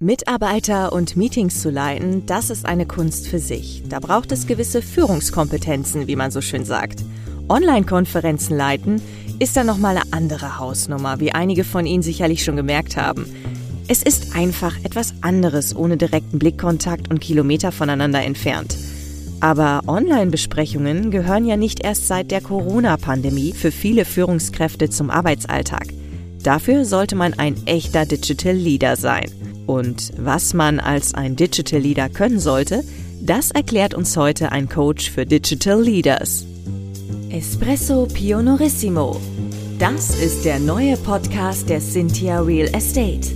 Mitarbeiter und Meetings zu leiten, das ist eine Kunst für sich. Da braucht es gewisse Führungskompetenzen, wie man so schön sagt. Online-Konferenzen leiten ist dann nochmal eine andere Hausnummer, wie einige von Ihnen sicherlich schon gemerkt haben. Es ist einfach etwas anderes ohne direkten Blickkontakt und Kilometer voneinander entfernt. Aber Online-Besprechungen gehören ja nicht erst seit der Corona-Pandemie für viele Führungskräfte zum Arbeitsalltag. Dafür sollte man ein echter Digital Leader sein. Und was man als ein Digital Leader können sollte, das erklärt uns heute ein Coach für Digital Leaders. Espresso Pionorissimo. Das ist der neue Podcast der Cynthia Real Estate.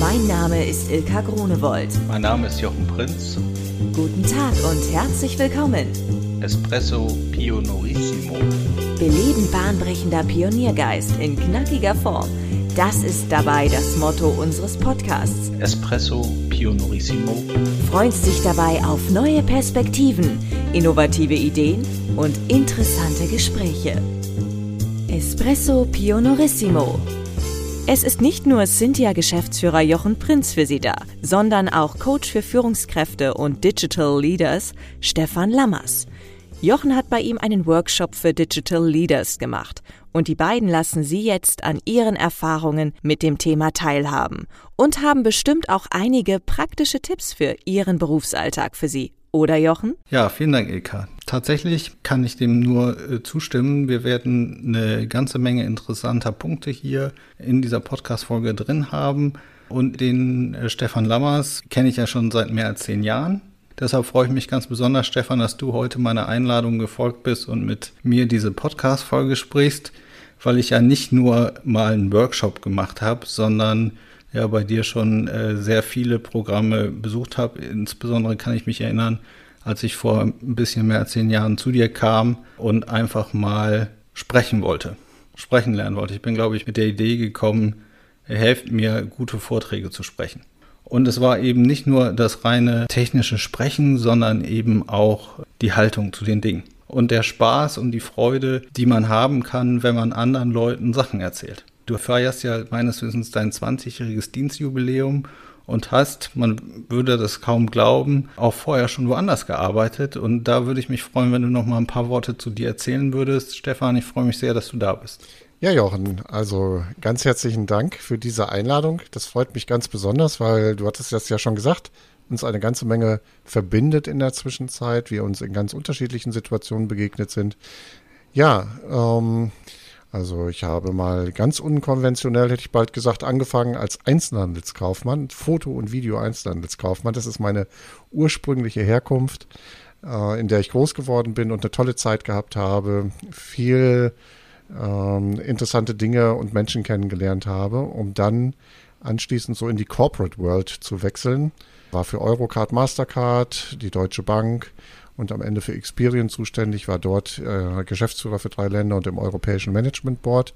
Mein Name ist Ilka Grunewold. Mein Name ist Jochen Prinz. Guten Tag und herzlich willkommen. Espresso Pionorissimo. Beleben bahnbrechender Pioniergeist in knackiger Form das ist dabei das Motto unseres Podcasts. Espresso Pionorissimo. Freust dich dabei auf neue Perspektiven, innovative Ideen und interessante Gespräche. Espresso Pionorissimo. Es ist nicht nur Cynthia-Geschäftsführer Jochen Prinz für Sie da, sondern auch Coach für Führungskräfte und Digital Leaders Stefan Lammers. Jochen hat bei ihm einen Workshop für Digital Leaders gemacht und die beiden lassen Sie jetzt an ihren Erfahrungen mit dem Thema teilhaben und haben bestimmt auch einige praktische Tipps für Ihren Berufsalltag für Sie. Oder Jochen? Ja, vielen Dank, Ilka. Tatsächlich kann ich dem nur äh, zustimmen. Wir werden eine ganze Menge interessanter Punkte hier in dieser Podcast-Folge drin haben. Und den äh, Stefan Lammers kenne ich ja schon seit mehr als zehn Jahren. Deshalb freue ich mich ganz besonders, Stefan, dass du heute meiner Einladung gefolgt bist und mit mir diese Podcast-Folge sprichst, weil ich ja nicht nur mal einen Workshop gemacht habe, sondern ja bei dir schon äh, sehr viele Programme besucht habe. Insbesondere kann ich mich erinnern, als ich vor ein bisschen mehr als zehn Jahren zu dir kam und einfach mal sprechen wollte, sprechen lernen wollte. Ich bin, glaube ich, mit der Idee gekommen, helft mir, gute Vorträge zu sprechen. Und es war eben nicht nur das reine technische Sprechen, sondern eben auch die Haltung zu den Dingen. Und der Spaß und die Freude, die man haben kann, wenn man anderen Leuten Sachen erzählt. Du feierst ja meines Wissens dein 20-jähriges Dienstjubiläum und hast, man würde das kaum glauben, auch vorher schon woanders gearbeitet. Und da würde ich mich freuen, wenn du noch mal ein paar Worte zu dir erzählen würdest. Stefan, ich freue mich sehr, dass du da bist. Ja, Jochen, also ganz herzlichen Dank für diese Einladung. Das freut mich ganz besonders, weil du hattest das ja schon gesagt, uns eine ganze Menge verbindet in der Zwischenzeit, wir uns in ganz unterschiedlichen Situationen begegnet sind. Ja, ähm, also ich habe mal ganz unkonventionell, hätte ich bald gesagt, angefangen als Einzelhandelskaufmann, Foto- und Video-Einzelhandelskaufmann. Das ist meine ursprüngliche Herkunft, äh, in der ich groß geworden bin und eine tolle Zeit gehabt habe, viel ähm, interessante Dinge und Menschen kennengelernt habe, um dann anschließend so in die Corporate World zu wechseln. War für Eurocard, Mastercard, die Deutsche Bank und am Ende für Experian zuständig, war dort äh, Geschäftsführer für drei Länder und im Europäischen Management Board,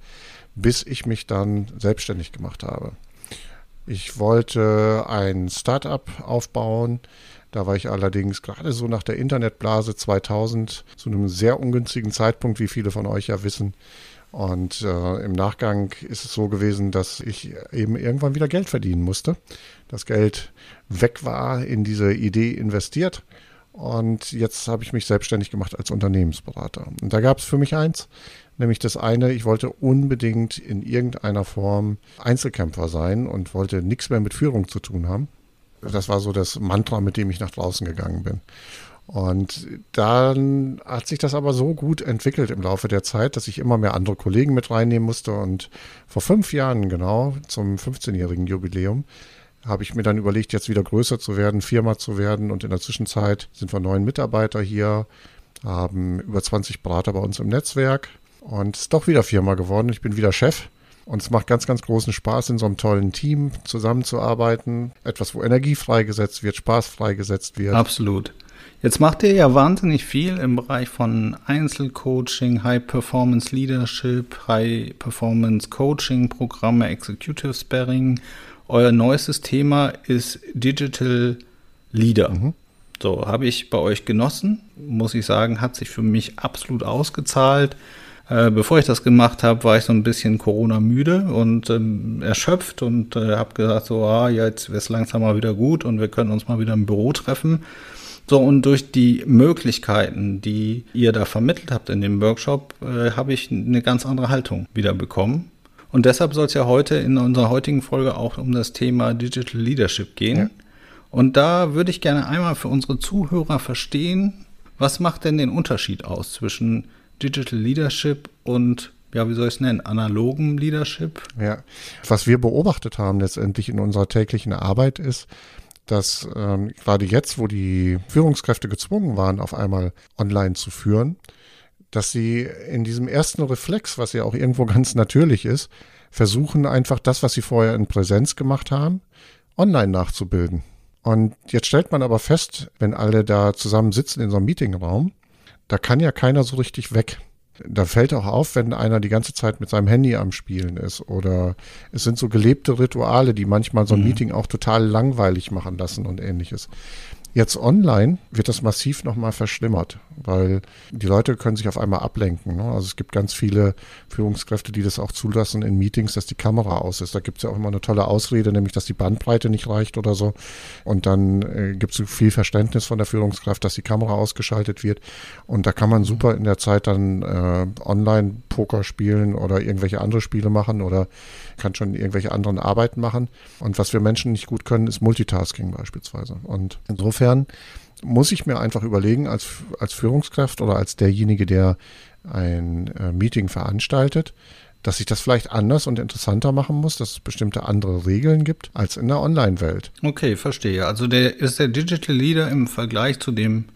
bis ich mich dann selbstständig gemacht habe. Ich wollte ein Startup aufbauen. Da war ich allerdings gerade so nach der Internetblase 2000 zu einem sehr ungünstigen Zeitpunkt, wie viele von euch ja wissen. Und äh, im Nachgang ist es so gewesen, dass ich eben irgendwann wieder Geld verdienen musste. Das Geld weg war, in diese Idee investiert. Und jetzt habe ich mich selbstständig gemacht als Unternehmensberater. Und da gab es für mich eins, nämlich das eine, ich wollte unbedingt in irgendeiner Form Einzelkämpfer sein und wollte nichts mehr mit Führung zu tun haben. Das war so das Mantra, mit dem ich nach draußen gegangen bin. Und dann hat sich das aber so gut entwickelt im Laufe der Zeit, dass ich immer mehr andere Kollegen mit reinnehmen musste. Und vor fünf Jahren genau, zum 15-jährigen Jubiläum, habe ich mir dann überlegt, jetzt wieder größer zu werden, Firma zu werden. Und in der Zwischenzeit sind wir neun Mitarbeiter hier, haben über 20 Berater bei uns im Netzwerk. Und ist doch wieder Firma geworden. Ich bin wieder Chef. Und es macht ganz, ganz großen Spaß, in so einem tollen Team zusammenzuarbeiten. Etwas, wo Energie freigesetzt wird, Spaß freigesetzt wird. Absolut. Jetzt macht ihr ja wahnsinnig viel im Bereich von Einzelcoaching, High Performance Leadership, High Performance Coaching Programme, Executive Sparring. Euer neuestes Thema ist Digital Leader. Mhm. So, habe ich bei euch genossen, muss ich sagen, hat sich für mich absolut ausgezahlt. Äh, bevor ich das gemacht habe, war ich so ein bisschen Corona-müde und ähm, erschöpft und äh, habe gesagt, so, ah, jetzt ist langsam mal wieder gut und wir können uns mal wieder im Büro treffen. So, und durch die Möglichkeiten, die ihr da vermittelt habt in dem Workshop, äh, habe ich eine ganz andere Haltung wieder bekommen. Und deshalb soll es ja heute in unserer heutigen Folge auch um das Thema Digital Leadership gehen. Ja. Und da würde ich gerne einmal für unsere Zuhörer verstehen, was macht denn den Unterschied aus zwischen Digital Leadership und ja, wie soll ich es nennen, analogen Leadership? Ja, was wir beobachtet haben letztendlich in unserer täglichen Arbeit ist, dass ähm, gerade jetzt, wo die Führungskräfte gezwungen waren, auf einmal online zu führen, dass sie in diesem ersten Reflex, was ja auch irgendwo ganz natürlich ist, versuchen einfach das, was sie vorher in Präsenz gemacht haben, online nachzubilden. Und jetzt stellt man aber fest, wenn alle da zusammen sitzen in so einem Meetingraum, da kann ja keiner so richtig weg. Da fällt auch auf, wenn einer die ganze Zeit mit seinem Handy am Spielen ist. Oder es sind so gelebte Rituale, die manchmal so ein mhm. Meeting auch total langweilig machen lassen und ähnliches. Jetzt online wird das massiv nochmal verschlimmert, weil die Leute können sich auf einmal ablenken. Ne? Also es gibt ganz viele Führungskräfte, die das auch zulassen in Meetings, dass die Kamera aus ist. Da gibt es ja auch immer eine tolle Ausrede, nämlich dass die Bandbreite nicht reicht oder so. Und dann äh, gibt es viel Verständnis von der Führungskraft, dass die Kamera ausgeschaltet wird. Und da kann man super in der Zeit dann äh, online Poker spielen oder irgendwelche andere Spiele machen oder kann schon irgendwelche anderen Arbeiten machen. Und was wir Menschen nicht gut können, ist Multitasking beispielsweise. Und insofern muss ich mir einfach überlegen, als, als Führungskraft oder als derjenige, der ein äh, Meeting veranstaltet, dass ich das vielleicht anders und interessanter machen muss, dass es bestimmte andere Regeln gibt als in der Online-Welt. Okay, verstehe. Also der ist der Digital Leader im Vergleich zu dem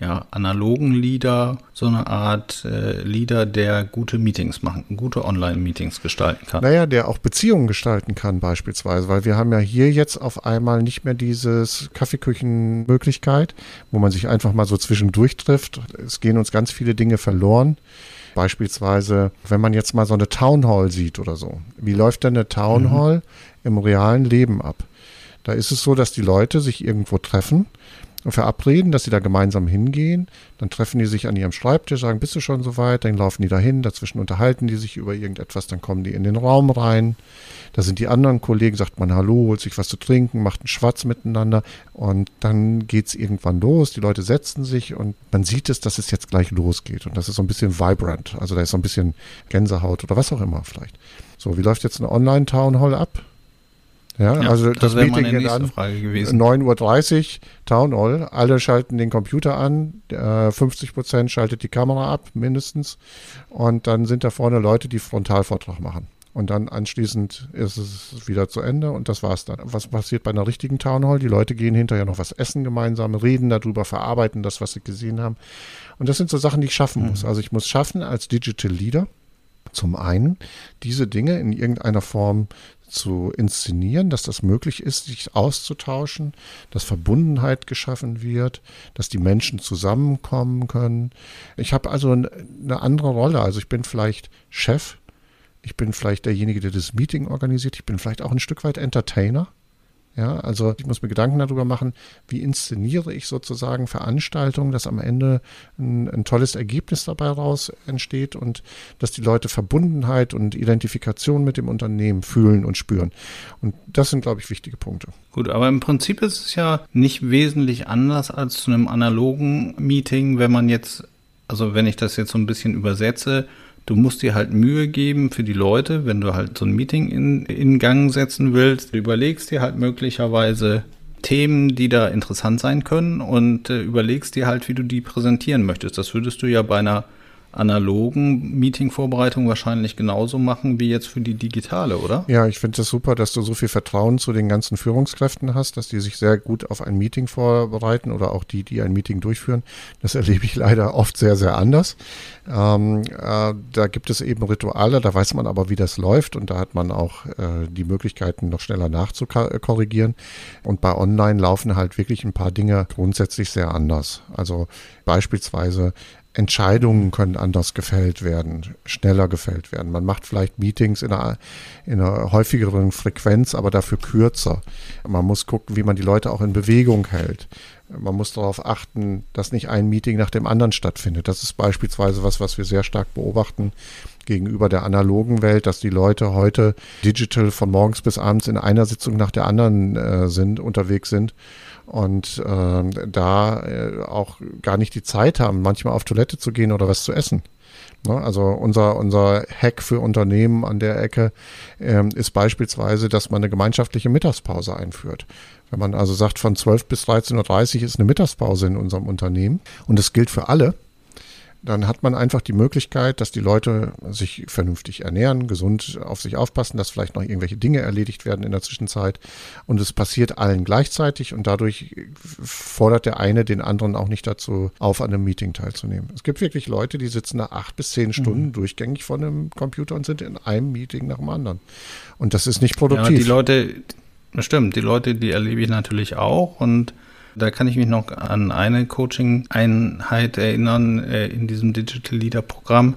ja, analogen Leader, so eine Art äh, Leader, der gute Meetings machen, gute Online-Meetings gestalten kann. Naja, der auch Beziehungen gestalten kann beispielsweise, weil wir haben ja hier jetzt auf einmal nicht mehr dieses Kaffeeküchenmöglichkeit, wo man sich einfach mal so zwischendurch trifft. Es gehen uns ganz viele Dinge verloren. Beispielsweise, wenn man jetzt mal so eine Town Hall sieht oder so. Wie läuft denn eine Town mhm. Hall mhm. im realen Leben ab? Da ist es so, dass die Leute sich irgendwo treffen verabreden, dass sie da gemeinsam hingehen. Dann treffen die sich an ihrem Schreibtisch, sagen, bist du schon soweit? Dann laufen die dahin, dazwischen unterhalten die sich über irgendetwas, dann kommen die in den Raum rein. Da sind die anderen Kollegen, sagt man Hallo, holt sich was zu trinken, macht einen Schwatz miteinander und dann geht es irgendwann los. Die Leute setzen sich und man sieht es, dass es jetzt gleich losgeht. Und das ist so ein bisschen vibrant. Also da ist so ein bisschen Gänsehaut oder was auch immer vielleicht. So, wie läuft jetzt eine Online-Town Hall ab? Ja, ja also das, das Meeting geht an. 9.30 Uhr, Town Hall. Alle schalten den Computer an. Äh, 50 Prozent schaltet die Kamera ab, mindestens. Und dann sind da vorne Leute, die Frontalvortrag machen. Und dann anschließend ist es wieder zu Ende und das war's dann. Was passiert bei einer richtigen Town Hall? Die Leute gehen hinterher noch was essen gemeinsam, reden darüber, verarbeiten das, was sie gesehen haben. Und das sind so Sachen, die ich schaffen muss. Mhm. Also ich muss schaffen als Digital Leader, zum einen, diese Dinge in irgendeiner Form zu inszenieren, dass das möglich ist, sich auszutauschen, dass Verbundenheit geschaffen wird, dass die Menschen zusammenkommen können. Ich habe also eine andere Rolle. Also ich bin vielleicht Chef, ich bin vielleicht derjenige, der das Meeting organisiert, ich bin vielleicht auch ein Stück weit Entertainer. Ja, also ich muss mir Gedanken darüber machen, wie inszeniere ich sozusagen Veranstaltungen, dass am Ende ein, ein, tolles Ergebnis dabei raus entsteht und dass die Leute Verbundenheit und Identifikation mit dem Unternehmen fühlen und spüren. Und das sind, glaube ich, wichtige Punkte. Gut, aber im Prinzip ist es ja nicht wesentlich anders als zu einem analogen Meeting, wenn man jetzt, also wenn ich das jetzt so ein bisschen übersetze, Du musst dir halt Mühe geben für die Leute, wenn du halt so ein Meeting in, in Gang setzen willst. Du überlegst dir halt möglicherweise Themen, die da interessant sein können und äh, überlegst dir halt, wie du die präsentieren möchtest. Das würdest du ja bei einer analogen Meeting-Vorbereitung wahrscheinlich genauso machen wie jetzt für die digitale, oder? Ja, ich finde es das super, dass du so viel Vertrauen zu den ganzen Führungskräften hast, dass die sich sehr gut auf ein Meeting vorbereiten oder auch die, die ein Meeting durchführen. Das erlebe ich leider oft sehr, sehr anders. Ähm, äh, da gibt es eben Rituale, da weiß man aber, wie das läuft und da hat man auch äh, die Möglichkeiten, noch schneller nachzukorrigieren. Und bei Online laufen halt wirklich ein paar Dinge grundsätzlich sehr anders. Also beispielsweise Entscheidungen können anders gefällt werden, schneller gefällt werden. Man macht vielleicht Meetings in einer, in einer häufigeren Frequenz, aber dafür kürzer. Man muss gucken, wie man die Leute auch in Bewegung hält. Man muss darauf achten, dass nicht ein Meeting nach dem anderen stattfindet. Das ist beispielsweise was, was wir sehr stark beobachten gegenüber der analogen Welt, dass die Leute heute digital von morgens bis abends in einer Sitzung nach der anderen äh, sind, unterwegs sind und äh, da äh, auch gar nicht die Zeit haben, manchmal auf Toilette zu gehen oder was zu essen. Ne? Also unser, unser Hack für Unternehmen an der Ecke ähm, ist beispielsweise, dass man eine gemeinschaftliche Mittagspause einführt. Wenn man also sagt, von 12 bis 13.30 Uhr ist eine Mittagspause in unserem Unternehmen und das gilt für alle, dann hat man einfach die Möglichkeit, dass die Leute sich vernünftig ernähren, gesund auf sich aufpassen, dass vielleicht noch irgendwelche Dinge erledigt werden in der Zwischenzeit. Und es passiert allen gleichzeitig und dadurch fordert der eine den anderen auch nicht dazu auf, an einem Meeting teilzunehmen. Es gibt wirklich Leute, die sitzen nach acht bis zehn Stunden mhm. durchgängig vor einem Computer und sind in einem Meeting nach dem anderen. Und das ist nicht produktiv. Ja, die Leute, stimmt, die Leute, die erlebe ich natürlich auch und da kann ich mich noch an eine Coaching-Einheit erinnern äh, in diesem Digital Leader Programm.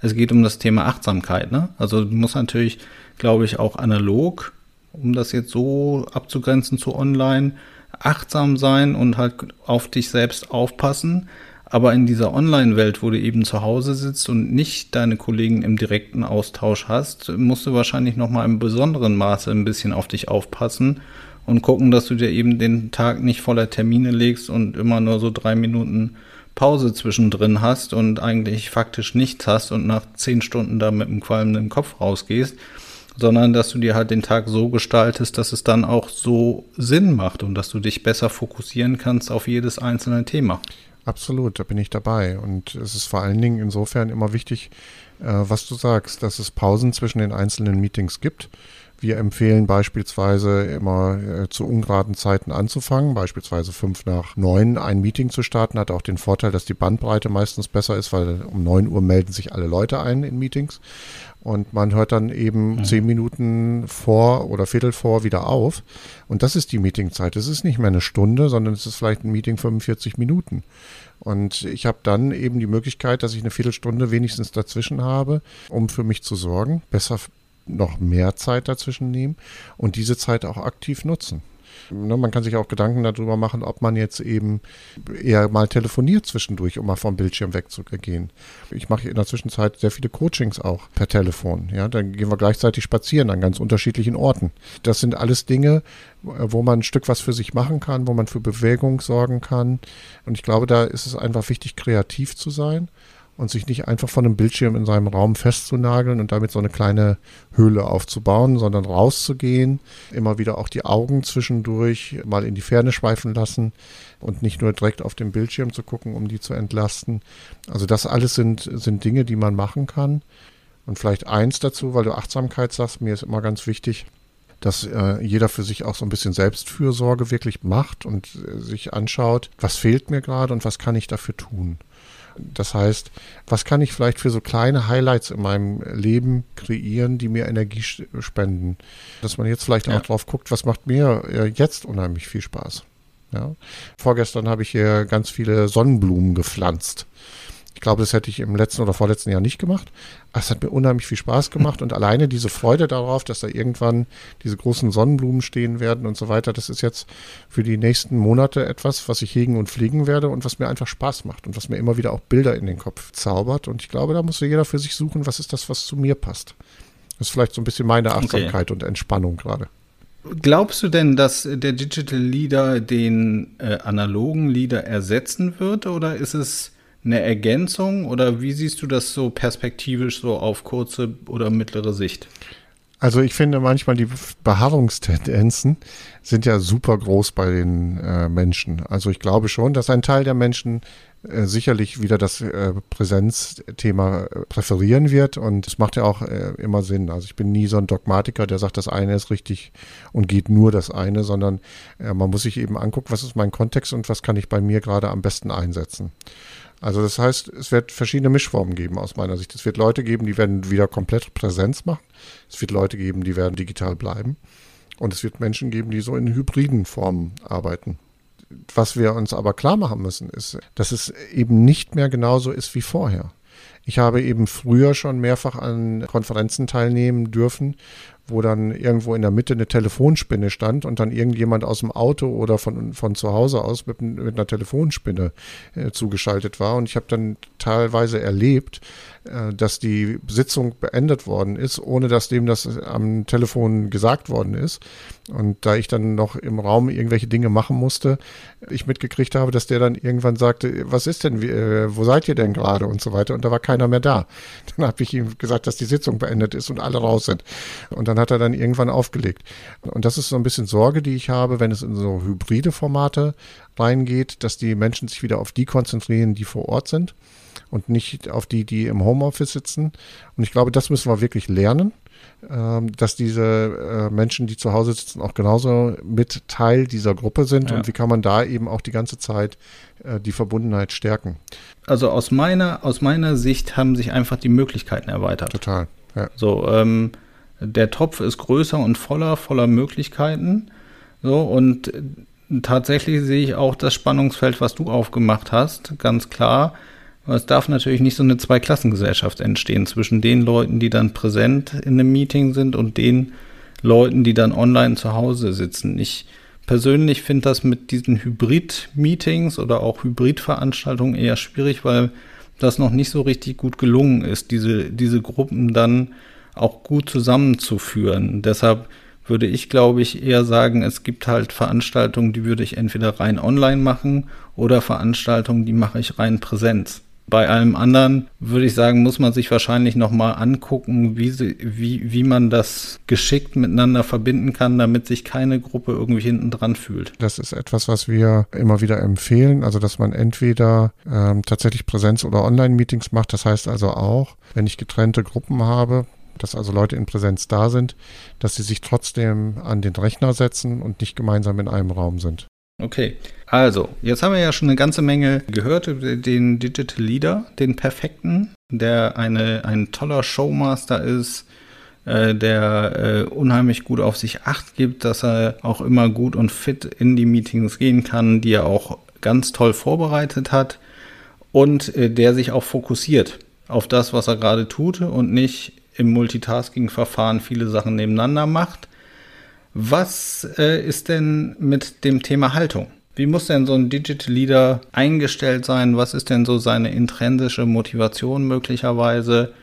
Es geht um das Thema Achtsamkeit. Ne? Also du musst natürlich, glaube ich, auch analog, um das jetzt so abzugrenzen zu online, achtsam sein und halt auf dich selbst aufpassen. Aber in dieser Online-Welt, wo du eben zu Hause sitzt und nicht deine Kollegen im direkten Austausch hast, musst du wahrscheinlich noch mal im besonderen Maße ein bisschen auf dich aufpassen und gucken, dass du dir eben den Tag nicht voller Termine legst und immer nur so drei Minuten Pause zwischendrin hast und eigentlich faktisch nichts hast und nach zehn Stunden da mit einem qualmenden Kopf rausgehst, sondern dass du dir halt den Tag so gestaltest, dass es dann auch so Sinn macht und dass du dich besser fokussieren kannst auf jedes einzelne Thema. Absolut, da bin ich dabei. Und es ist vor allen Dingen insofern immer wichtig, äh, was du sagst, dass es Pausen zwischen den einzelnen Meetings gibt wir empfehlen beispielsweise immer äh, zu ungeraden Zeiten anzufangen, beispielsweise fünf nach neun ein Meeting zu starten, hat auch den Vorteil, dass die Bandbreite meistens besser ist, weil um neun Uhr melden sich alle Leute ein in Meetings und man hört dann eben mhm. zehn Minuten vor oder Viertel vor wieder auf. Und das ist die Meetingzeit. Es ist nicht mehr eine Stunde, sondern es ist vielleicht ein Meeting 45 Minuten. Und ich habe dann eben die Möglichkeit, dass ich eine Viertelstunde wenigstens dazwischen habe, um für mich zu sorgen. Besser noch mehr Zeit dazwischen nehmen und diese Zeit auch aktiv nutzen. Ne, man kann sich auch Gedanken darüber machen, ob man jetzt eben eher mal telefoniert zwischendurch, um mal vom Bildschirm wegzugehen. Ich mache in der Zwischenzeit sehr viele Coachings auch per Telefon. Ja, dann gehen wir gleichzeitig spazieren an ganz unterschiedlichen Orten. Das sind alles Dinge, wo man ein Stück was für sich machen kann, wo man für Bewegung sorgen kann. Und ich glaube, da ist es einfach wichtig, kreativ zu sein und sich nicht einfach von einem Bildschirm in seinem Raum festzunageln und damit so eine kleine Höhle aufzubauen, sondern rauszugehen, immer wieder auch die Augen zwischendurch mal in die Ferne schweifen lassen und nicht nur direkt auf den Bildschirm zu gucken, um die zu entlasten. Also das alles sind, sind Dinge, die man machen kann. Und vielleicht eins dazu, weil du Achtsamkeit sagst, mir ist immer ganz wichtig, dass äh, jeder für sich auch so ein bisschen Selbstfürsorge wirklich macht und äh, sich anschaut, was fehlt mir gerade und was kann ich dafür tun. Das heißt, was kann ich vielleicht für so kleine Highlights in meinem Leben kreieren, die mir Energie spenden? Dass man jetzt vielleicht ja. auch drauf guckt, was macht mir äh, jetzt unheimlich viel Spaß. Ja. Vorgestern habe ich hier ganz viele Sonnenblumen gepflanzt. Ich glaube, das hätte ich im letzten oder vorletzten Jahr nicht gemacht. Aber es hat mir unheimlich viel Spaß gemacht und alleine diese Freude darauf, dass da irgendwann diese großen Sonnenblumen stehen werden und so weiter, das ist jetzt für die nächsten Monate etwas, was ich hegen und pflegen werde und was mir einfach Spaß macht und was mir immer wieder auch Bilder in den Kopf zaubert. Und ich glaube, da muss jeder für sich suchen, was ist das, was zu mir passt. Das ist vielleicht so ein bisschen meine Achtsamkeit okay. und Entspannung gerade. Glaubst du denn, dass der Digital Leader den äh, analogen Leader ersetzen wird oder ist es eine Ergänzung oder wie siehst du das so perspektivisch so auf kurze oder mittlere Sicht? Also ich finde manchmal die Beharrungstendenzen sind ja super groß bei den äh, Menschen. Also ich glaube schon, dass ein Teil der Menschen äh, sicherlich wieder das äh, Präsenzthema äh, präferieren wird und es macht ja auch äh, immer Sinn. Also ich bin nie so ein Dogmatiker, der sagt, das eine ist richtig und geht nur das eine, sondern äh, man muss sich eben angucken, was ist mein Kontext und was kann ich bei mir gerade am besten einsetzen. Also das heißt, es wird verschiedene Mischformen geben aus meiner Sicht. Es wird Leute geben, die werden wieder komplett Präsenz machen. Es wird Leute geben, die werden digital bleiben. Und es wird Menschen geben, die so in hybriden Formen arbeiten. Was wir uns aber klar machen müssen, ist, dass es eben nicht mehr genauso ist wie vorher. Ich habe eben früher schon mehrfach an Konferenzen teilnehmen dürfen, wo dann irgendwo in der Mitte eine Telefonspinne stand und dann irgendjemand aus dem Auto oder von, von zu Hause aus mit, mit einer Telefonspinne äh, zugeschaltet war. Und ich habe dann teilweise erlebt, äh, dass die Sitzung beendet worden ist, ohne dass dem das am Telefon gesagt worden ist. Und da ich dann noch im Raum irgendwelche Dinge machen musste, ich mitgekriegt habe, dass der dann irgendwann sagte, was ist denn, äh, wo seid ihr denn gerade und so weiter. Und da war keiner mehr da. Dann habe ich ihm gesagt, dass die Sitzung beendet ist und alle raus sind. Und dann hat er dann irgendwann aufgelegt. Und das ist so ein bisschen Sorge, die ich habe, wenn es in so hybride Formate reingeht, dass die Menschen sich wieder auf die konzentrieren, die vor Ort sind und nicht auf die, die im Homeoffice sitzen. Und ich glaube, das müssen wir wirklich lernen, ähm, dass diese äh, Menschen, die zu Hause sitzen, auch genauso mit Teil dieser Gruppe sind. Ja. Und wie kann man da eben auch die ganze Zeit äh, die Verbundenheit stärken? Also aus meiner, aus meiner Sicht haben sich einfach die Möglichkeiten erweitert. Total. Ja. So, ähm, der Topf ist größer und voller, voller Möglichkeiten. So, und tatsächlich sehe ich auch das Spannungsfeld, was du aufgemacht hast, ganz klar. Es darf natürlich nicht so eine Zweiklassengesellschaft entstehen zwischen den Leuten, die dann präsent in einem Meeting sind und den Leuten, die dann online zu Hause sitzen. Ich persönlich finde das mit diesen Hybrid-Meetings oder auch Hybrid-Veranstaltungen eher schwierig, weil das noch nicht so richtig gut gelungen ist, diese, diese Gruppen dann auch gut zusammenzuführen. Deshalb würde ich, glaube ich, eher sagen, es gibt halt Veranstaltungen, die würde ich entweder rein online machen oder Veranstaltungen, die mache ich rein Präsenz. Bei allem anderen würde ich sagen, muss man sich wahrscheinlich nochmal angucken, wie, sie, wie, wie man das geschickt miteinander verbinden kann, damit sich keine Gruppe irgendwie hinten dran fühlt. Das ist etwas, was wir immer wieder empfehlen, also dass man entweder ähm, tatsächlich Präsenz- oder Online-Meetings macht. Das heißt also auch, wenn ich getrennte Gruppen habe, dass also Leute in Präsenz da sind, dass sie sich trotzdem an den Rechner setzen und nicht gemeinsam in einem Raum sind. Okay, also jetzt haben wir ja schon eine ganze Menge gehört über den Digital Leader, den perfekten, der eine, ein toller Showmaster ist, äh, der äh, unheimlich gut auf sich acht gibt, dass er auch immer gut und fit in die Meetings gehen kann, die er auch ganz toll vorbereitet hat und äh, der sich auch fokussiert auf das, was er gerade tut und nicht im Multitasking-Verfahren viele Sachen nebeneinander macht was äh, ist denn mit dem Thema Haltung? Wie muss denn so ein Digital Leader eingestellt sein? Was ist denn so seine intrinsische Motivation möglicherweise?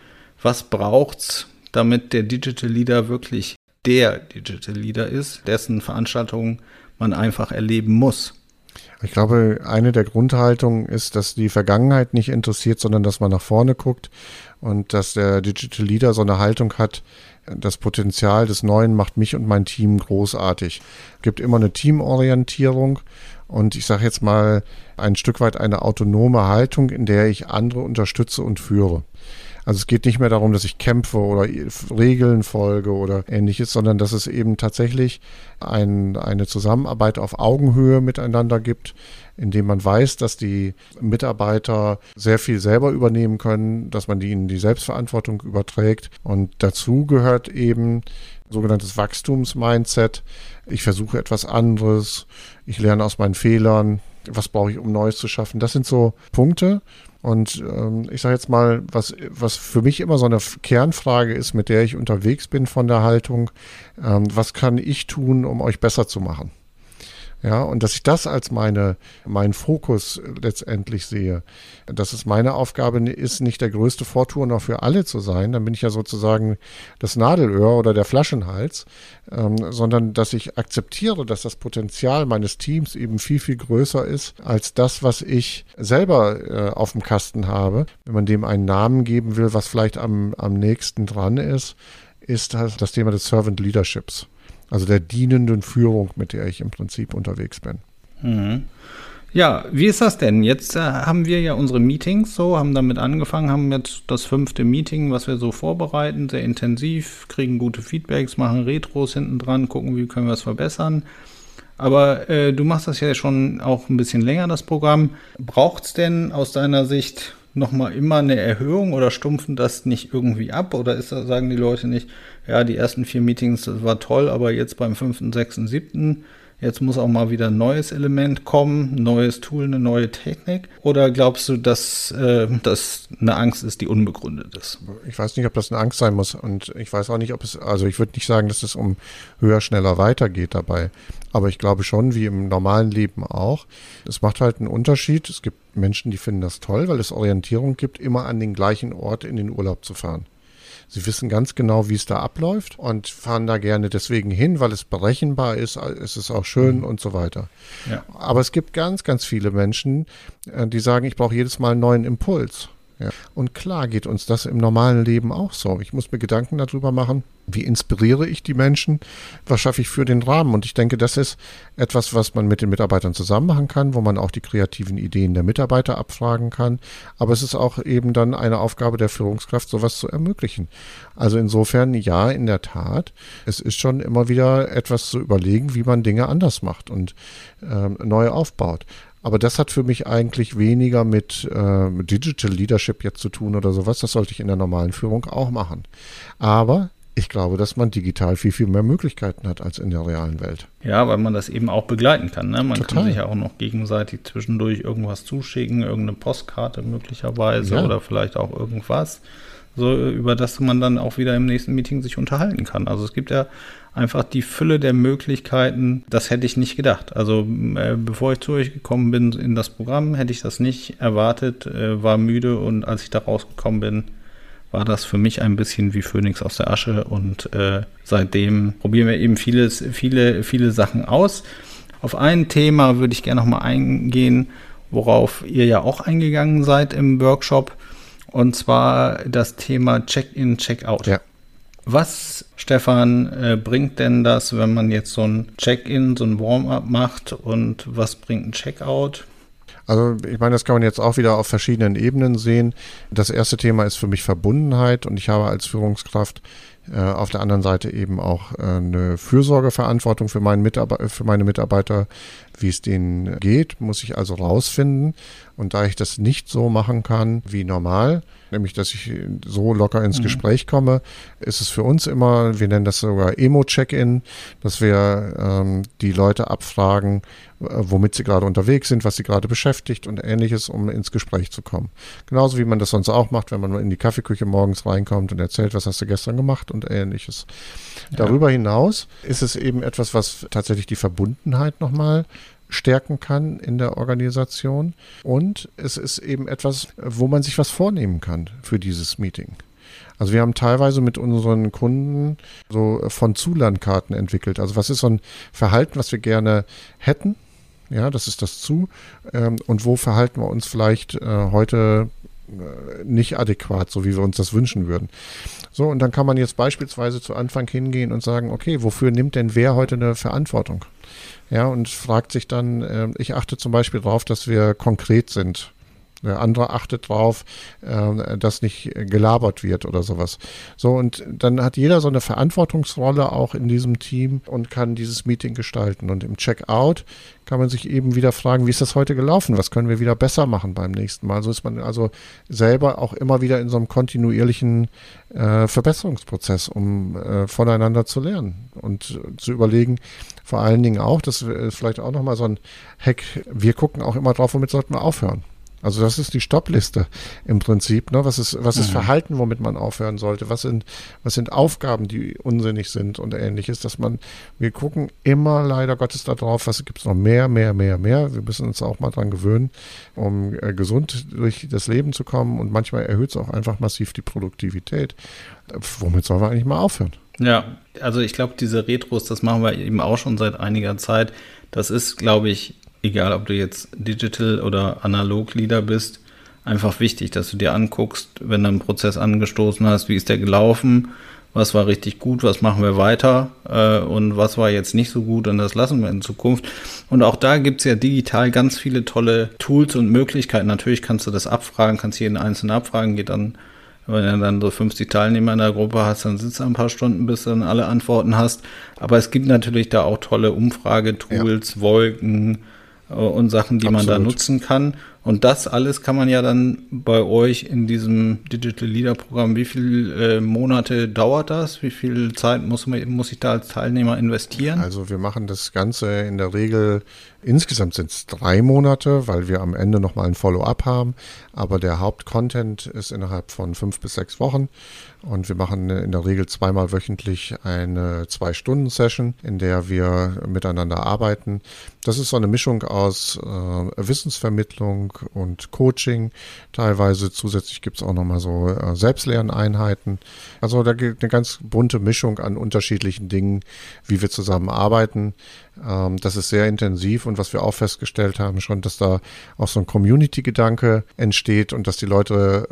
Was braucht's, damit der Digital Leader wirklich der Digital Leader ist, dessen Veranstaltungen man einfach erleben muss? Ich glaube, eine der Grundhaltungen ist, dass die Vergangenheit nicht interessiert, sondern dass man nach vorne guckt und dass der Digital Leader so eine Haltung hat, das Potenzial des Neuen macht mich und mein Team großartig. Es gibt immer eine Teamorientierung und ich sage jetzt mal ein Stück weit eine autonome Haltung, in der ich andere unterstütze und führe. Also es geht nicht mehr darum, dass ich kämpfe oder Regeln folge oder ähnliches, sondern dass es eben tatsächlich ein, eine Zusammenarbeit auf Augenhöhe miteinander gibt, indem man weiß, dass die Mitarbeiter sehr viel selber übernehmen können, dass man ihnen die Selbstverantwortung überträgt. Und dazu gehört eben sogenanntes Wachstumsmindset. Ich versuche etwas anderes, ich lerne aus meinen Fehlern, was brauche ich, um Neues zu schaffen. Das sind so Punkte, und ähm, ich sage jetzt mal, was, was für mich immer so eine Kernfrage ist, mit der ich unterwegs bin von der Haltung, ähm, was kann ich tun, um euch besser zu machen? Ja, und dass ich das als meine, mein Fokus letztendlich sehe, dass es meine Aufgabe ist, nicht der größte Vorturner für alle zu sein, dann bin ich ja sozusagen das Nadelöhr oder der Flaschenhals, ähm, sondern dass ich akzeptiere, dass das Potenzial meines Teams eben viel, viel größer ist als das, was ich selber äh, auf dem Kasten habe. Wenn man dem einen Namen geben will, was vielleicht am, am nächsten dran ist, ist das, das Thema des Servant Leaderships. Also der dienenden Führung, mit der ich im Prinzip unterwegs bin. Mhm. Ja, wie ist das denn? Jetzt äh, haben wir ja unsere Meetings so, haben damit angefangen, haben jetzt das fünfte Meeting, was wir so vorbereiten, sehr intensiv, kriegen gute Feedbacks, machen Retros hinten dran, gucken, wie können wir es verbessern. Aber äh, du machst das ja schon auch ein bisschen länger, das Programm. Braucht es denn aus deiner Sicht nochmal immer eine Erhöhung oder stumpfen das nicht irgendwie ab? Oder ist sagen die Leute nicht, ja, die ersten vier Meetings, das war toll, aber jetzt beim fünften, sechsten, siebten Jetzt muss auch mal wieder ein neues Element kommen, neues Tool, eine neue Technik? Oder glaubst du, dass äh, das eine Angst ist, die unbegründet ist? Ich weiß nicht, ob das eine Angst sein muss. Und ich weiß auch nicht, ob es, also ich würde nicht sagen, dass es um höher, schneller weitergeht dabei. Aber ich glaube schon, wie im normalen Leben auch, es macht halt einen Unterschied. Es gibt Menschen, die finden das toll, weil es Orientierung gibt, immer an den gleichen Ort in den Urlaub zu fahren. Sie wissen ganz genau, wie es da abläuft und fahren da gerne deswegen hin, weil es berechenbar ist, es ist auch schön mhm. und so weiter. Ja. Aber es gibt ganz, ganz viele Menschen, äh, die sagen, ich brauche jedes Mal einen neuen Impuls. Ja. Und klar geht uns das im normalen Leben auch so. Ich muss mir Gedanken darüber machen, wie inspiriere ich die Menschen, was schaffe ich für den Rahmen. Und ich denke, das ist etwas, was man mit den Mitarbeitern zusammen machen kann, wo man auch die kreativen Ideen der Mitarbeiter abfragen kann. Aber es ist auch eben dann eine Aufgabe der Führungskraft, sowas zu ermöglichen. Also insofern, ja, in der Tat, es ist schon immer wieder etwas zu überlegen, wie man Dinge anders macht und äh, neu aufbaut. Aber das hat für mich eigentlich weniger mit, äh, Digital Leadership jetzt zu tun oder sowas. Das sollte ich in der normalen Führung auch machen. Aber ich glaube, dass man digital viel, viel mehr Möglichkeiten hat als in der realen Welt. Ja, weil man das eben auch begleiten kann. Ne? Man Total. kann sich ja auch noch gegenseitig zwischendurch irgendwas zuschicken, irgendeine Postkarte möglicherweise ja. oder vielleicht auch irgendwas, so über das man dann auch wieder im nächsten Meeting sich unterhalten kann. Also es gibt ja einfach die Fülle der Möglichkeiten, das hätte ich nicht gedacht. Also äh, bevor ich zu euch gekommen bin in das Programm, hätte ich das nicht erwartet, äh, war müde und als ich da rausgekommen bin, war das für mich ein bisschen wie Phönix aus der Asche und äh, seitdem probieren wir eben vieles, viele, viele Sachen aus. Auf ein Thema würde ich gerne nochmal eingehen, worauf ihr ja auch eingegangen seid im Workshop, und zwar das Thema Check-in, Check-out. Ja. Was, Stefan, äh, bringt denn das, wenn man jetzt so ein Check-in, so ein Warm-up macht und was bringt ein Check-out? Also ich meine, das kann man jetzt auch wieder auf verschiedenen Ebenen sehen. Das erste Thema ist für mich Verbundenheit und ich habe als Führungskraft auf der anderen Seite eben auch äh, eine Fürsorgeverantwortung für, meinen Mitarbeiter, für meine Mitarbeiter, wie es denen geht, muss ich also rausfinden. Und da ich das nicht so machen kann wie normal, nämlich dass ich so locker ins mhm. Gespräch komme, ist es für uns immer, wir nennen das sogar Emo-Check-In, dass wir ähm, die Leute abfragen, äh, womit sie gerade unterwegs sind, was sie gerade beschäftigt und ähnliches, um ins Gespräch zu kommen. Genauso wie man das sonst auch macht, wenn man in die Kaffeeküche morgens reinkommt und erzählt, was hast du gestern gemacht und ähnliches. Ja. Darüber hinaus ist es eben etwas, was tatsächlich die Verbundenheit nochmal stärken kann in der Organisation. Und es ist eben etwas, wo man sich was vornehmen kann für dieses Meeting. Also wir haben teilweise mit unseren Kunden so von Zulandkarten entwickelt. Also was ist so ein Verhalten, was wir gerne hätten? Ja, das ist das Zu. Ähm, und wo verhalten wir uns vielleicht äh, heute äh, nicht adäquat, so wie wir uns das wünschen würden. So, und dann kann man jetzt beispielsweise zu Anfang hingehen und sagen, okay, wofür nimmt denn wer heute eine Verantwortung? Ja, und fragt sich dann, äh, ich achte zum Beispiel darauf, dass wir konkret sind. Der andere achtet darauf, äh, dass nicht gelabert wird oder sowas. So, und dann hat jeder so eine Verantwortungsrolle auch in diesem Team und kann dieses Meeting gestalten. Und im Checkout kann man sich eben wieder fragen, wie ist das heute gelaufen? Was können wir wieder besser machen beim nächsten Mal? So ist man also selber auch immer wieder in so einem kontinuierlichen äh, Verbesserungsprozess, um äh, voneinander zu lernen und zu überlegen, vor allen Dingen auch, das ist vielleicht auch nochmal so ein Hack, wir gucken auch immer drauf, womit sollten wir aufhören. Also das ist die Stoppliste im Prinzip. Ne? Was ist, was ist mhm. Verhalten, womit man aufhören sollte? Was sind, was sind Aufgaben, die unsinnig sind und ähnliches, dass man, wir gucken immer leider Gottes darauf, was gibt es noch mehr, mehr, mehr, mehr. Wir müssen uns auch mal dran gewöhnen, um äh, gesund durch das Leben zu kommen und manchmal erhöht es auch einfach massiv die Produktivität. Womit sollen wir eigentlich mal aufhören? Ja, also ich glaube, diese Retros, das machen wir eben auch schon seit einiger Zeit. Das ist, glaube ich, egal ob du jetzt Digital oder Analog Leader bist, einfach wichtig, dass du dir anguckst, wenn du einen Prozess angestoßen hast, wie ist der gelaufen, was war richtig gut, was machen wir weiter äh, und was war jetzt nicht so gut und das lassen wir in Zukunft. Und auch da gibt es ja digital ganz viele tolle Tools und Möglichkeiten. Natürlich kannst du das abfragen, kannst jeden einzelnen abfragen, geht dann wenn du dann so 50 Teilnehmer in der Gruppe hast, dann sitzt du ein paar Stunden, bis du dann alle Antworten hast. Aber es gibt natürlich da auch tolle Umfragetools, ja. Wolken, und Sachen, die Absolut. man da nutzen kann. Und das alles kann man ja dann bei euch in diesem Digital Leader Programm, wie viele äh, Monate dauert das? Wie viel Zeit muss, man, muss ich da als Teilnehmer investieren? Also wir machen das Ganze in der Regel Insgesamt sind es drei Monate, weil wir am Ende nochmal ein Follow-up haben. Aber der Hauptcontent ist innerhalb von fünf bis sechs Wochen. Und wir machen in der Regel zweimal wöchentlich eine Zwei-Stunden-Session, in der wir miteinander arbeiten. Das ist so eine Mischung aus äh, Wissensvermittlung und Coaching. Teilweise zusätzlich gibt es auch nochmal so äh, Selbstlerneinheiten. Also da gibt eine ganz bunte Mischung an unterschiedlichen Dingen, wie wir zusammenarbeiten. Ähm, das ist sehr intensiv und was wir auch festgestellt haben schon, dass da auch so ein Community-Gedanke entsteht und dass die Leute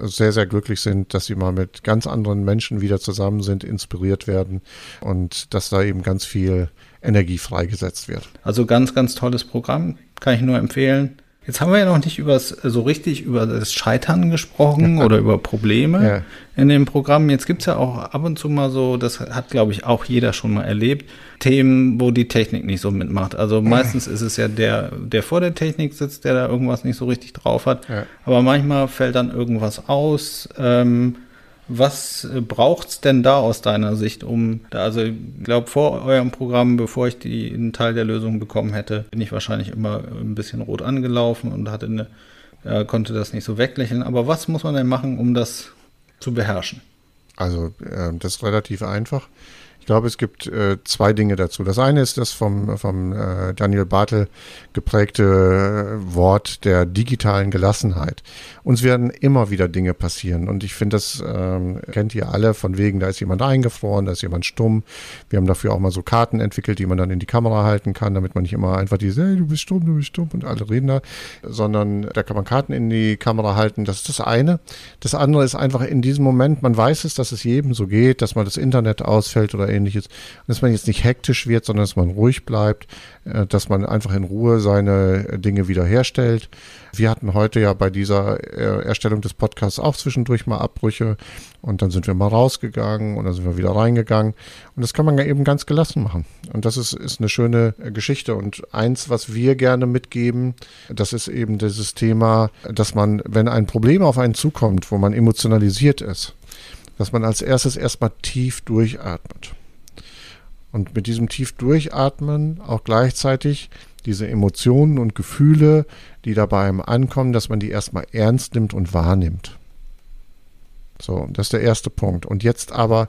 äh, sehr, sehr glücklich sind, dass sie mal mit ganz anderen Menschen wieder zusammen sind, inspiriert werden und dass da eben ganz viel Energie freigesetzt wird. Also ganz, ganz tolles Programm, kann ich nur empfehlen. Jetzt haben wir ja noch nicht übers, so richtig über das Scheitern gesprochen oder über Probleme ja. in dem Programm. Jetzt gibt es ja auch ab und zu mal so, das hat, glaube ich, auch jeder schon mal erlebt, Themen, wo die Technik nicht so mitmacht. Also meistens ist es ja der, der vor der Technik sitzt, der da irgendwas nicht so richtig drauf hat. Ja. Aber manchmal fällt dann irgendwas aus. Ähm, was äh, braucht es denn da aus deiner Sicht, um, da, also ich glaube, vor eurem Programm, bevor ich die, einen Teil der Lösung bekommen hätte, bin ich wahrscheinlich immer ein bisschen rot angelaufen und hatte eine, äh, konnte das nicht so weglächeln. Aber was muss man denn machen, um das zu beherrschen? Also, äh, das ist relativ einfach glaube, es gibt äh, zwei Dinge dazu. Das eine ist das vom, vom äh, Daniel Bartel geprägte äh, Wort der digitalen Gelassenheit. Uns werden immer wieder Dinge passieren und ich finde, das ähm, kennt ihr alle von wegen, da ist jemand eingefroren, da ist jemand stumm. Wir haben dafür auch mal so Karten entwickelt, die man dann in die Kamera halten kann, damit man nicht immer einfach diese, hey, du bist stumm, du bist stumm und alle reden da, sondern da kann man Karten in die Kamera halten. Das ist das eine. Das andere ist einfach in diesem Moment, man weiß es, dass es jedem so geht, dass mal das Internet ausfällt oder ähnliches. Dass man jetzt nicht hektisch wird, sondern dass man ruhig bleibt, äh, dass man einfach in Ruhe seine Dinge wiederherstellt. Wir hatten heute ja bei dieser äh, Erstellung des Podcasts auch zwischendurch mal Abbrüche und dann sind wir mal rausgegangen und dann sind wir wieder reingegangen. Und das kann man ja eben ganz gelassen machen. Und das ist, ist eine schöne äh, Geschichte. Und eins, was wir gerne mitgeben, das ist eben dieses Thema, dass man, wenn ein Problem auf einen zukommt, wo man emotionalisiert ist, dass man als erstes erstmal tief durchatmet. Und mit diesem tief Durchatmen auch gleichzeitig diese Emotionen und Gefühle, die dabei ankommen, dass man die erstmal ernst nimmt und wahrnimmt. So, das ist der erste Punkt. Und jetzt aber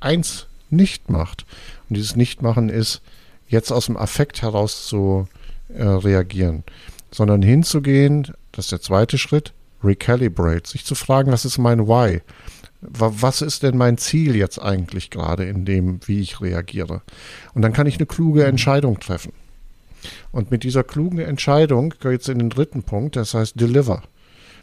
eins nicht macht. Und dieses Nichtmachen ist, jetzt aus dem Affekt heraus zu äh, reagieren, sondern hinzugehen, das ist der zweite Schritt, recalibrate, sich zu fragen, was ist mein Why? Was ist denn mein Ziel jetzt eigentlich gerade in dem, wie ich reagiere? Und dann kann ich eine kluge Entscheidung treffen. Und mit dieser klugen Entscheidung geht es in den dritten Punkt, das heißt Deliver.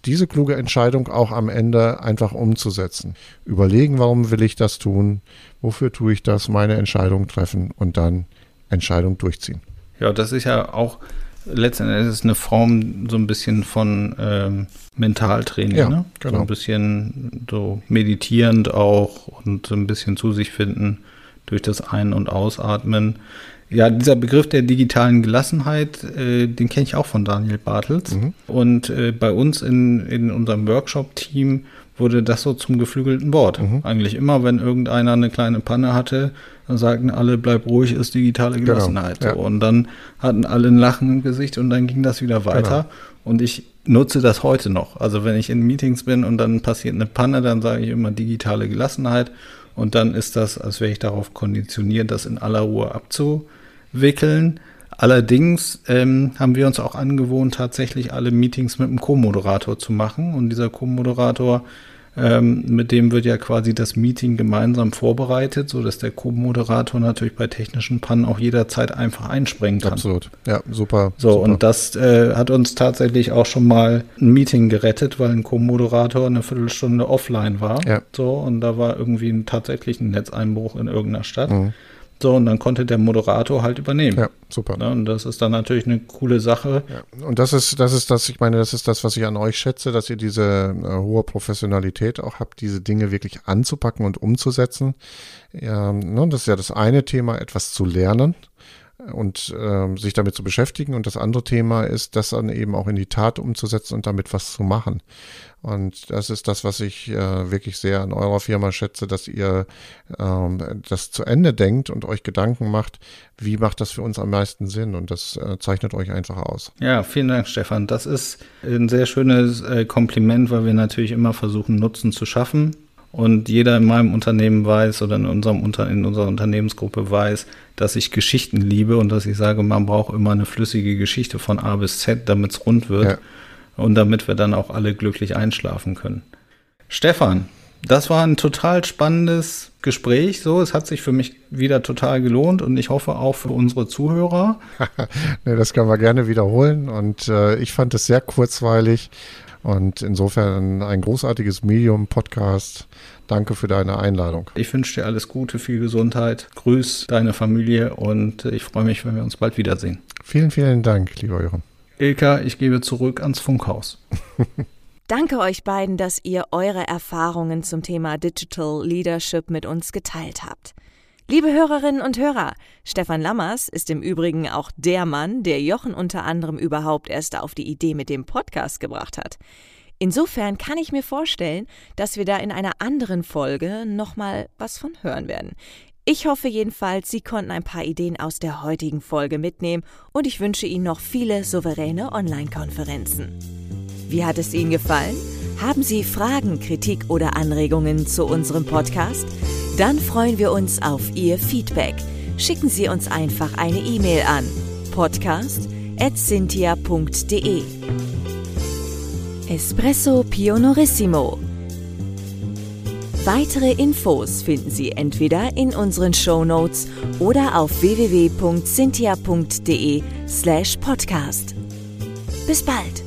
Diese kluge Entscheidung auch am Ende einfach umzusetzen. Überlegen, warum will ich das tun? Wofür tue ich das? Meine Entscheidung treffen und dann Entscheidung durchziehen. Ja, das ist ja auch letztendlich eine Form so ein bisschen von ähm, Mentaltraining, ja, ne? Genau. So ein bisschen so meditierend auch und so ein bisschen zu sich finden durch das Ein- und Ausatmen. Ja, dieser Begriff der digitalen Gelassenheit, äh, den kenne ich auch von Daniel Bartels. Mhm. Und äh, bei uns in, in unserem Workshop-Team wurde das so zum geflügelten Wort. Mhm. Eigentlich immer, wenn irgendeiner eine kleine Panne hatte, dann sagten alle, bleib ruhig, ist digitale genau, Gelassenheit. Genau, ja. Und dann hatten alle ein Lachen im Gesicht und dann ging das wieder weiter. Genau. Und ich nutze das heute noch. Also wenn ich in Meetings bin und dann passiert eine Panne, dann sage ich immer digitale Gelassenheit. Und dann ist das, als wäre ich darauf konditioniert, das in aller Ruhe abzuwickeln. Allerdings ähm, haben wir uns auch angewohnt, tatsächlich alle Meetings mit einem Co-Moderator zu machen. Und dieser Co-Moderator ähm, mit dem wird ja quasi das Meeting gemeinsam vorbereitet, sodass der Co-Moderator natürlich bei technischen Pannen auch jederzeit einfach einspringen kann. Absolut. Ja, super. So, super. und das äh, hat uns tatsächlich auch schon mal ein Meeting gerettet, weil ein Co-Moderator eine Viertelstunde offline war. Ja. So, und da war irgendwie ein, tatsächlich ein Netzeinbruch in irgendeiner Stadt. Mhm. So, und dann konnte der Moderator halt übernehmen. Ja, super. Ja, und das ist dann natürlich eine coole Sache. Ja, und das ist, das ist das, ich meine, das ist das, was ich an euch schätze, dass ihr diese äh, hohe Professionalität auch habt, diese Dinge wirklich anzupacken und umzusetzen. Ja, ne, das ist ja das eine Thema, etwas zu lernen. Und äh, sich damit zu beschäftigen. Und das andere Thema ist, das dann eben auch in die Tat umzusetzen und damit was zu machen. Und das ist das, was ich äh, wirklich sehr an eurer Firma schätze, dass ihr ähm, das zu Ende denkt und euch Gedanken macht, wie macht das für uns am meisten Sinn. Und das äh, zeichnet euch einfach aus. Ja, vielen Dank, Stefan. Das ist ein sehr schönes äh, Kompliment, weil wir natürlich immer versuchen, Nutzen zu schaffen. Und jeder in meinem Unternehmen weiß oder in, unserem Unter in unserer Unternehmensgruppe weiß, dass ich Geschichten liebe und dass ich sage, man braucht immer eine flüssige Geschichte von A bis Z, damit es rund wird. Ja und damit wir dann auch alle glücklich einschlafen können. Stefan, das war ein total spannendes Gespräch. So, es hat sich für mich wieder total gelohnt und ich hoffe auch für unsere Zuhörer. nee, das können wir gerne wiederholen und äh, ich fand es sehr kurzweilig und insofern ein großartiges Medium-Podcast. Danke für deine Einladung. Ich wünsche dir alles Gute, viel Gesundheit. Grüß deine Familie und ich freue mich, wenn wir uns bald wiedersehen. Vielen, vielen Dank, lieber Jochen. Ilka, ich gebe zurück ans Funkhaus. Danke euch beiden, dass ihr eure Erfahrungen zum Thema Digital Leadership mit uns geteilt habt. Liebe Hörerinnen und Hörer, Stefan Lammers ist im Übrigen auch der Mann, der Jochen unter anderem überhaupt erst auf die Idee mit dem Podcast gebracht hat. Insofern kann ich mir vorstellen, dass wir da in einer anderen Folge nochmal was von hören werden. Ich hoffe jedenfalls, Sie konnten ein paar Ideen aus der heutigen Folge mitnehmen und ich wünsche Ihnen noch viele souveräne Online-Konferenzen. Wie hat es Ihnen gefallen? Haben Sie Fragen, Kritik oder Anregungen zu unserem Podcast? Dann freuen wir uns auf Ihr Feedback. Schicken Sie uns einfach eine E-Mail an podcast.cynthia.de Espresso Pionorissimo Weitere Infos finden Sie entweder in unseren Show Notes oder auf www.cynthia.de/podcast. Bis bald!